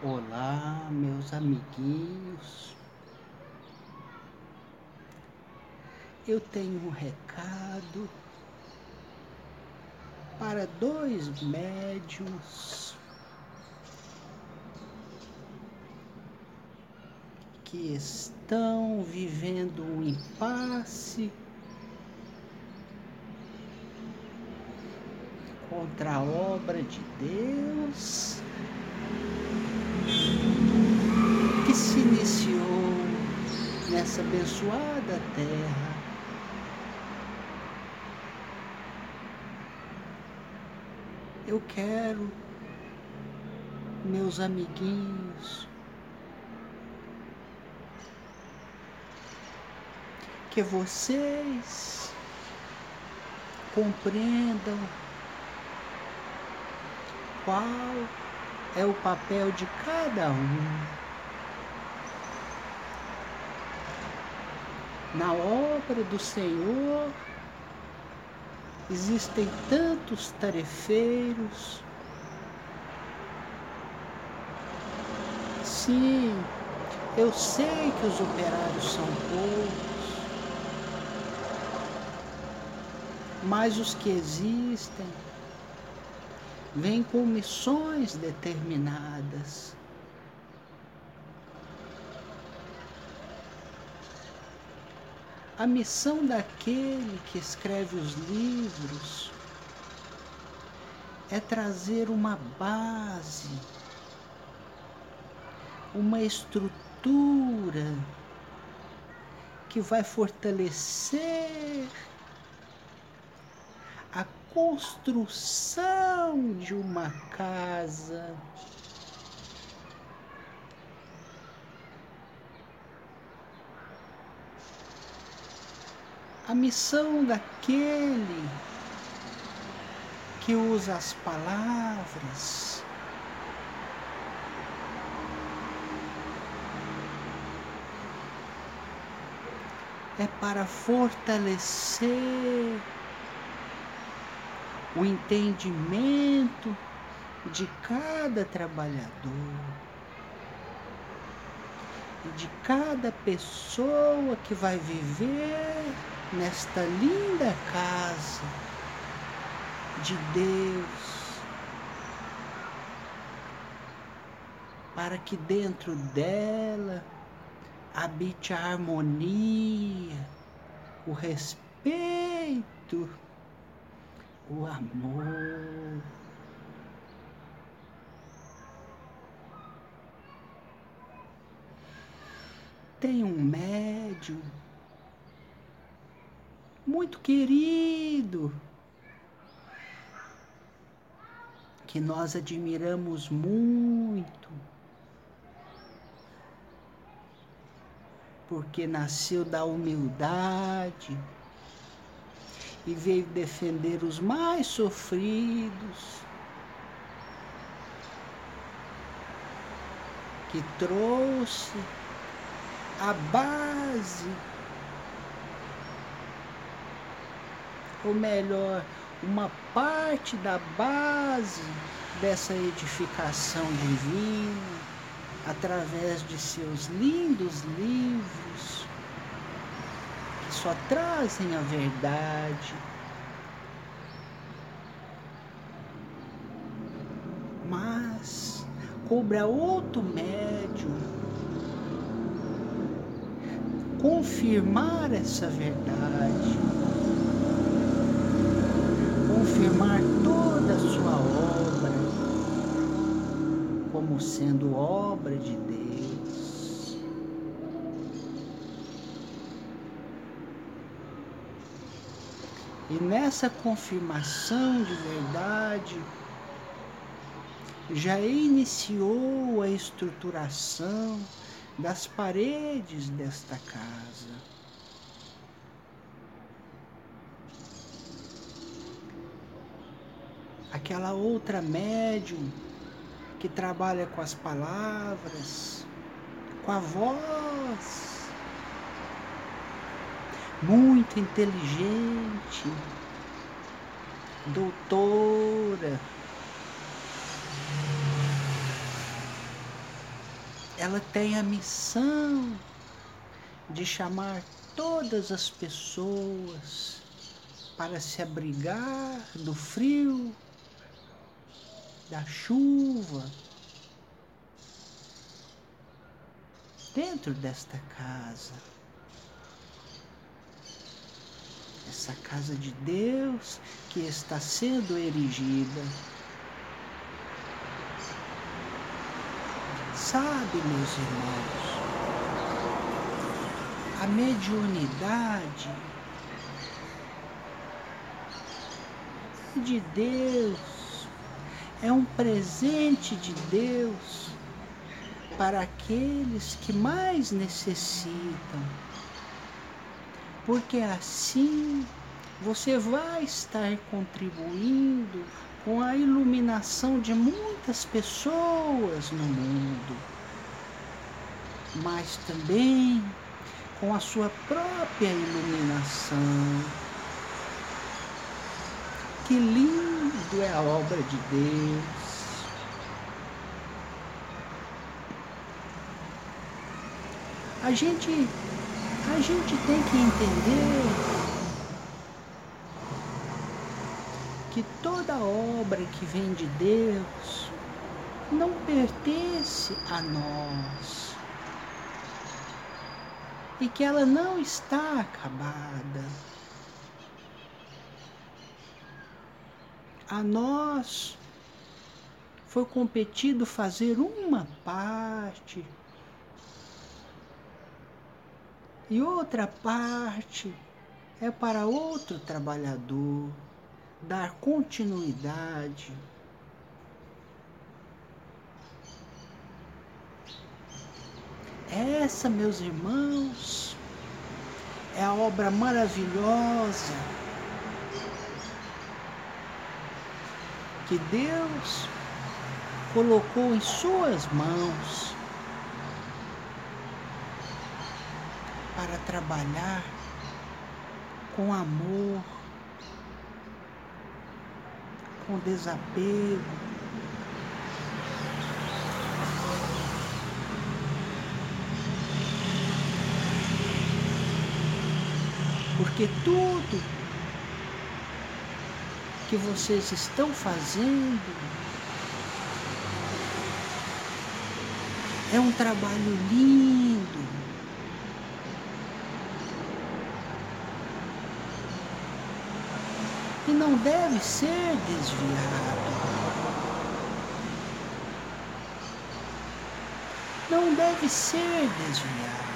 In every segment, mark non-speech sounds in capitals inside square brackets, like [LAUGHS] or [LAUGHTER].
Olá, meus amiguinhos. Eu tenho um recado para dois médiums que estão vivendo um impasse contra a obra de Deus que se iniciou nessa abençoada terra. Eu quero, meus amiguinhos, que vocês compreendam qual é o papel de cada um. Na obra do Senhor existem tantos tarefeiros. Sim, eu sei que os operários são poucos, mas os que existem vêm com missões determinadas. A missão daquele que escreve os livros é trazer uma base, uma estrutura que vai fortalecer a construção de uma casa. A missão daquele que usa as palavras é para fortalecer o entendimento de cada trabalhador e de cada pessoa que vai viver nesta linda casa de Deus, para que dentro dela habite a harmonia, o respeito o amor. Tem um médium muito querido que nós admiramos muito. Porque nasceu da humildade e veio defender os mais sofridos, que trouxe a base, ou melhor, uma parte da base dessa edificação divina através de seus lindos livros só trazem a verdade. Mas cobra outro médium confirmar essa verdade, confirmar toda a sua obra como sendo obra de Deus. E nessa confirmação de verdade, já iniciou a estruturação das paredes desta casa. Aquela outra médium que trabalha com as palavras, com a voz, muito inteligente, doutora, ela tem a missão de chamar todas as pessoas para se abrigar do frio, da chuva, dentro desta casa. Essa casa de Deus que está sendo erigida. Sabe, meus irmãos, a mediunidade de Deus é um presente de Deus para aqueles que mais necessitam. Porque assim você vai estar contribuindo com a iluminação de muitas pessoas no mundo, mas também com a sua própria iluminação. Que lindo é a obra de Deus. A gente, a gente tem que entender que toda obra que vem de Deus não pertence a nós e que ela não está acabada. A nós foi competido fazer uma parte e outra parte é para outro trabalhador dar continuidade. Essa, meus irmãos, é a obra maravilhosa que Deus colocou em suas mãos para trabalhar com amor, com desapego. Porque tudo que vocês estão fazendo é um trabalho lindo. E não deve ser desviado. Não deve ser desviado.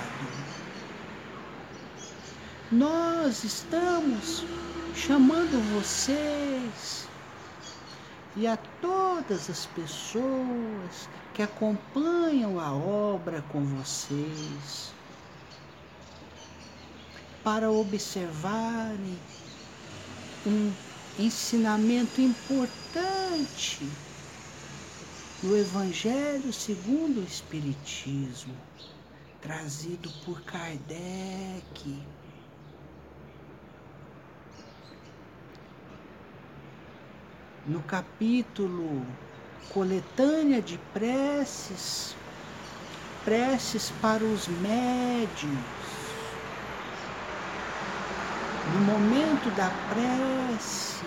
Nós estamos chamando vocês e a todas as pessoas que acompanham a obra com vocês para observarem um ensinamento importante no Evangelho segundo o Espiritismo, trazido por Kardec. No capítulo Coletânea de Preces, Preces para os Médiuns, no momento da prece,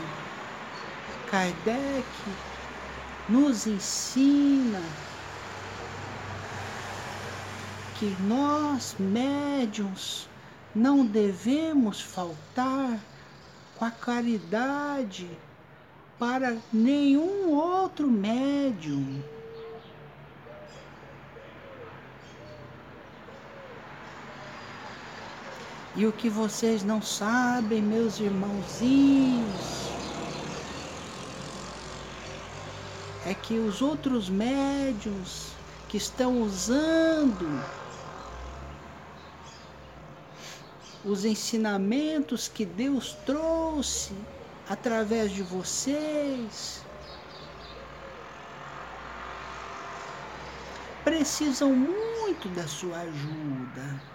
Kardec nos ensina que nós, médiums, não devemos faltar com a caridade para nenhum outro médium. E o que vocês não sabem, meus irmãozinhos, é que os outros médios que estão usando os ensinamentos que Deus trouxe através de vocês precisam muito da sua ajuda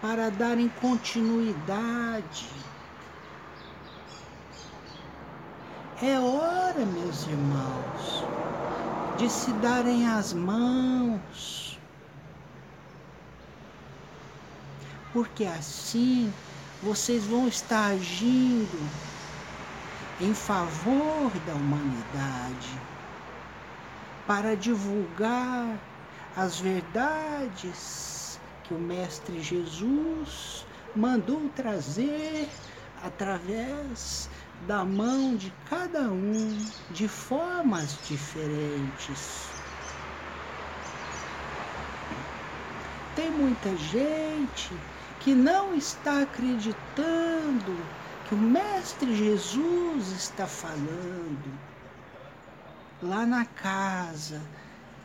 para darem continuidade. É hora, meus irmãos, de se darem as mãos. Porque assim vocês vão estar agindo em favor da humanidade para divulgar as verdades que o Mestre Jesus mandou trazer através da mão de cada um de formas diferentes. Tem muita gente que não está acreditando que o Mestre Jesus está falando lá na casa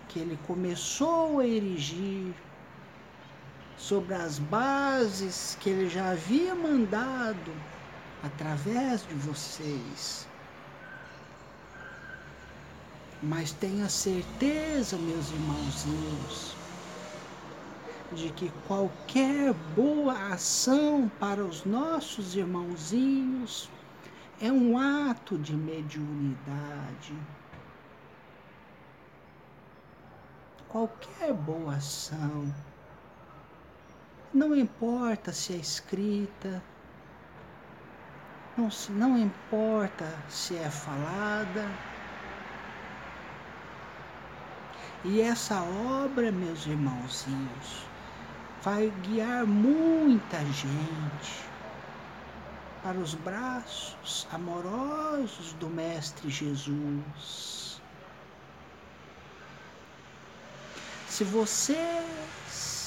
que ele começou a erigir sobre as bases que ele já havia mandado através de vocês. Mas tenha certeza, meus irmãozinhos, de que qualquer boa ação para os nossos irmãozinhos é um ato de mediunidade. Qualquer boa ação, não importa se é escrita, não, não importa se é falada. E essa obra, meus irmãozinhos, vai guiar muita gente para os braços amorosos do Mestre Jesus. Se vocês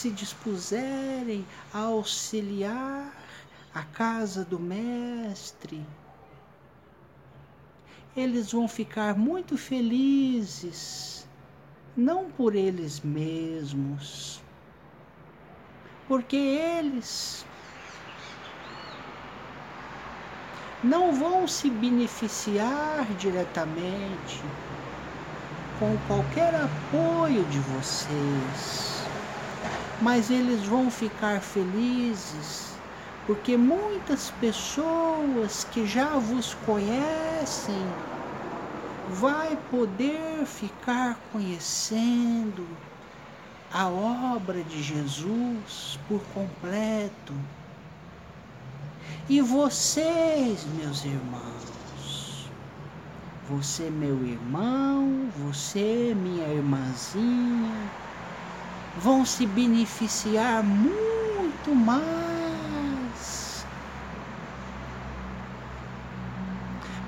se dispuserem a auxiliar a casa do Mestre, eles vão ficar muito felizes, não por eles mesmos, porque eles não vão se beneficiar diretamente com qualquer apoio de vocês, mas eles vão ficar felizes porque muitas pessoas que já vos conhecem vai poder ficar conhecendo a obra de Jesus por completo. E vocês, meus irmãos, você, meu irmão, você, minha irmãzinha, vão se beneficiar muito mais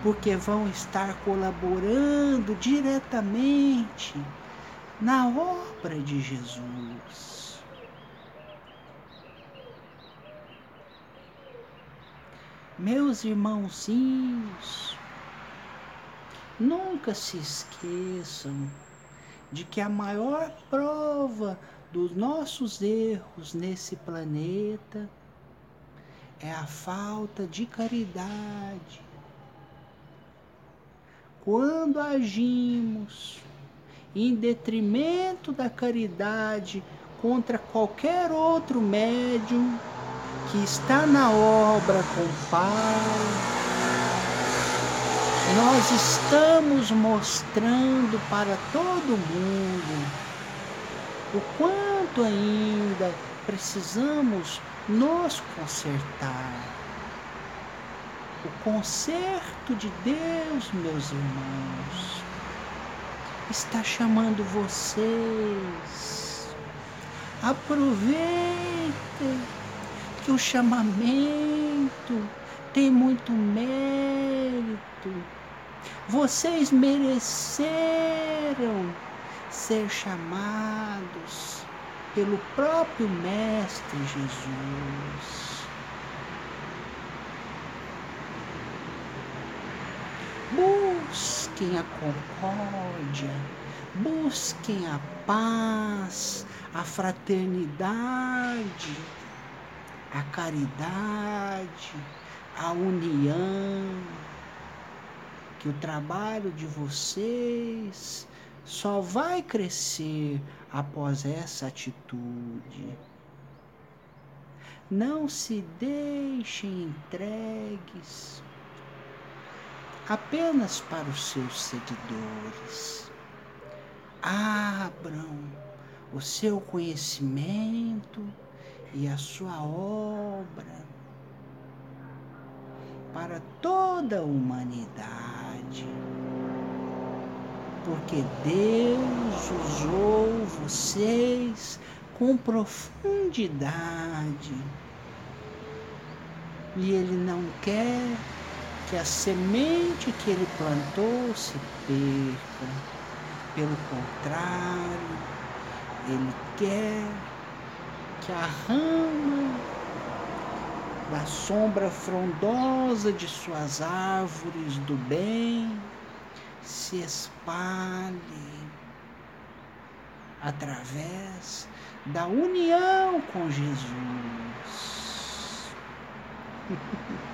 porque vão estar colaborando diretamente na obra de Jesus. Meus irmãozinhos, nunca se esqueçam de que a maior prova dos nossos erros nesse planeta é a falta de caridade. Quando agimos em detrimento da caridade contra qualquer outro médium que está na obra com o Pai, nós estamos mostrando para todo mundo o quanto ainda precisamos nos consertar. O conserto de Deus, meus irmãos, está chamando vocês. Aproveitem que o chamamento tem muito mérito. Vocês mereceram ser chamados pelo próprio Mestre Jesus. Busquem a concórdia, busquem a paz, a fraternidade, a caridade, a união. Que o trabalho de vocês só vai crescer após essa atitude. Não se deixem entregues apenas para os seus seguidores. Abram o seu conhecimento e a sua obra para toda a humanidade. Porque Deus usou vocês com profundidade. E Ele não quer que a semente que Ele plantou se perca. Pelo contrário, Ele quer que a rama da sombra frondosa de suas árvores do bem se espalhe através da união com Jesus. [LAUGHS]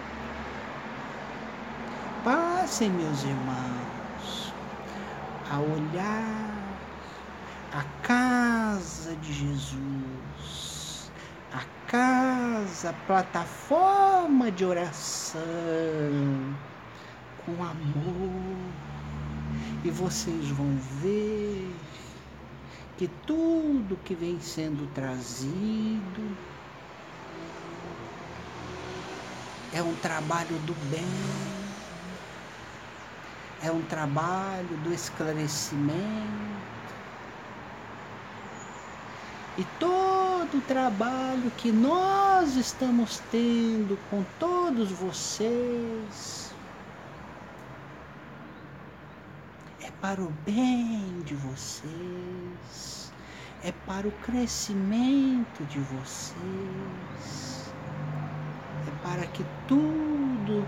Passem, meus irmãos, a olhar a casa de Jesus, casa, plataforma de oração com amor, e vocês vão ver que tudo que vem sendo trazido é um trabalho do bem, é um trabalho do esclarecimento. E todo o trabalho que nós estamos tendo com todos vocês. Para o bem de vocês, é para o crescimento de vocês, é para que tudo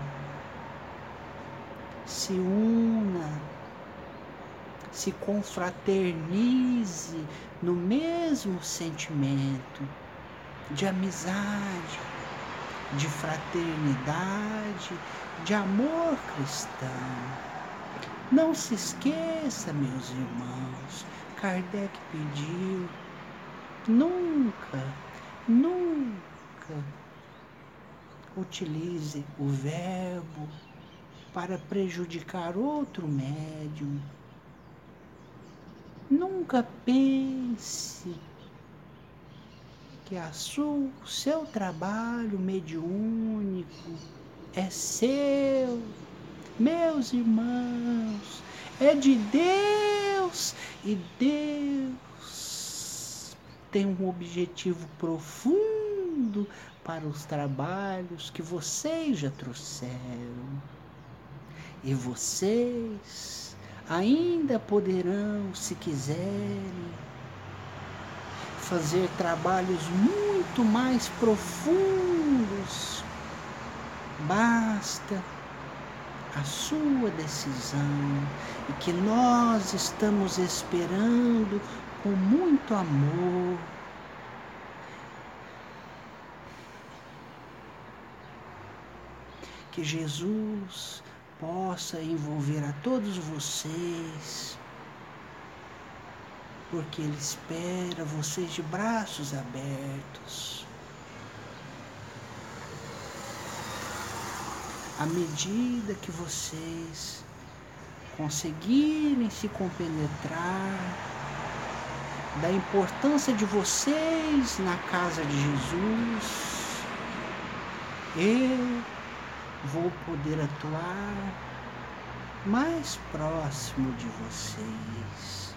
se una, se confraternize no mesmo sentimento de amizade, de fraternidade, de amor cristão. Não se esqueça, meus irmãos, Kardec pediu, nunca, nunca utilize o verbo para prejudicar outro médium. Nunca pense que a sua, o seu trabalho mediúnico é seu meus irmãos, é de Deus e Deus tem um objetivo profundo para os trabalhos que vocês já trouxeram. E vocês ainda poderão, se quiserem, fazer trabalhos muito mais profundos. Basta a sua decisão e que nós estamos esperando com muito amor. Que Jesus possa envolver a todos vocês, porque Ele espera vocês de braços abertos. à medida que vocês conseguirem se compenetrar da importância de vocês na casa de Jesus, eu vou poder atuar mais próximo de vocês.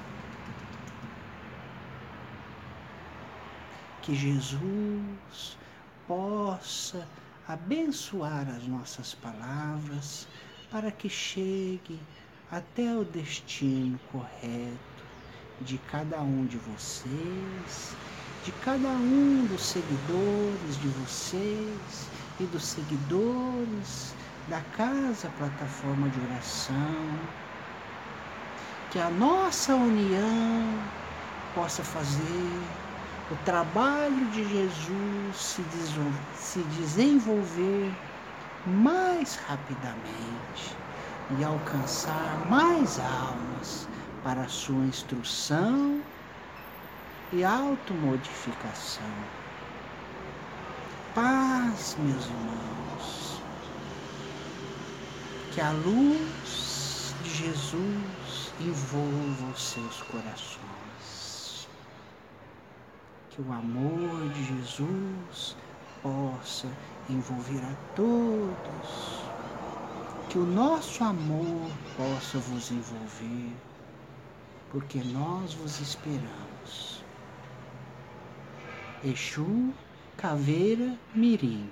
Que Jesus possa abençoar as nossas palavras para que chegue até o destino correto de cada um de vocês, de cada um dos seguidores de vocês e dos seguidores da casa plataforma de oração. Que a nossa união possa fazer o trabalho de Jesus se, se desenvolver mais rapidamente e alcançar mais almas para a sua instrução e automodificação. Paz, meus irmãos. Que a luz de Jesus envolva os seus corações. Que o amor de Jesus possa envolver a todos. Que o nosso amor possa vos envolver, porque nós vos esperamos. Exu Caveira Mirim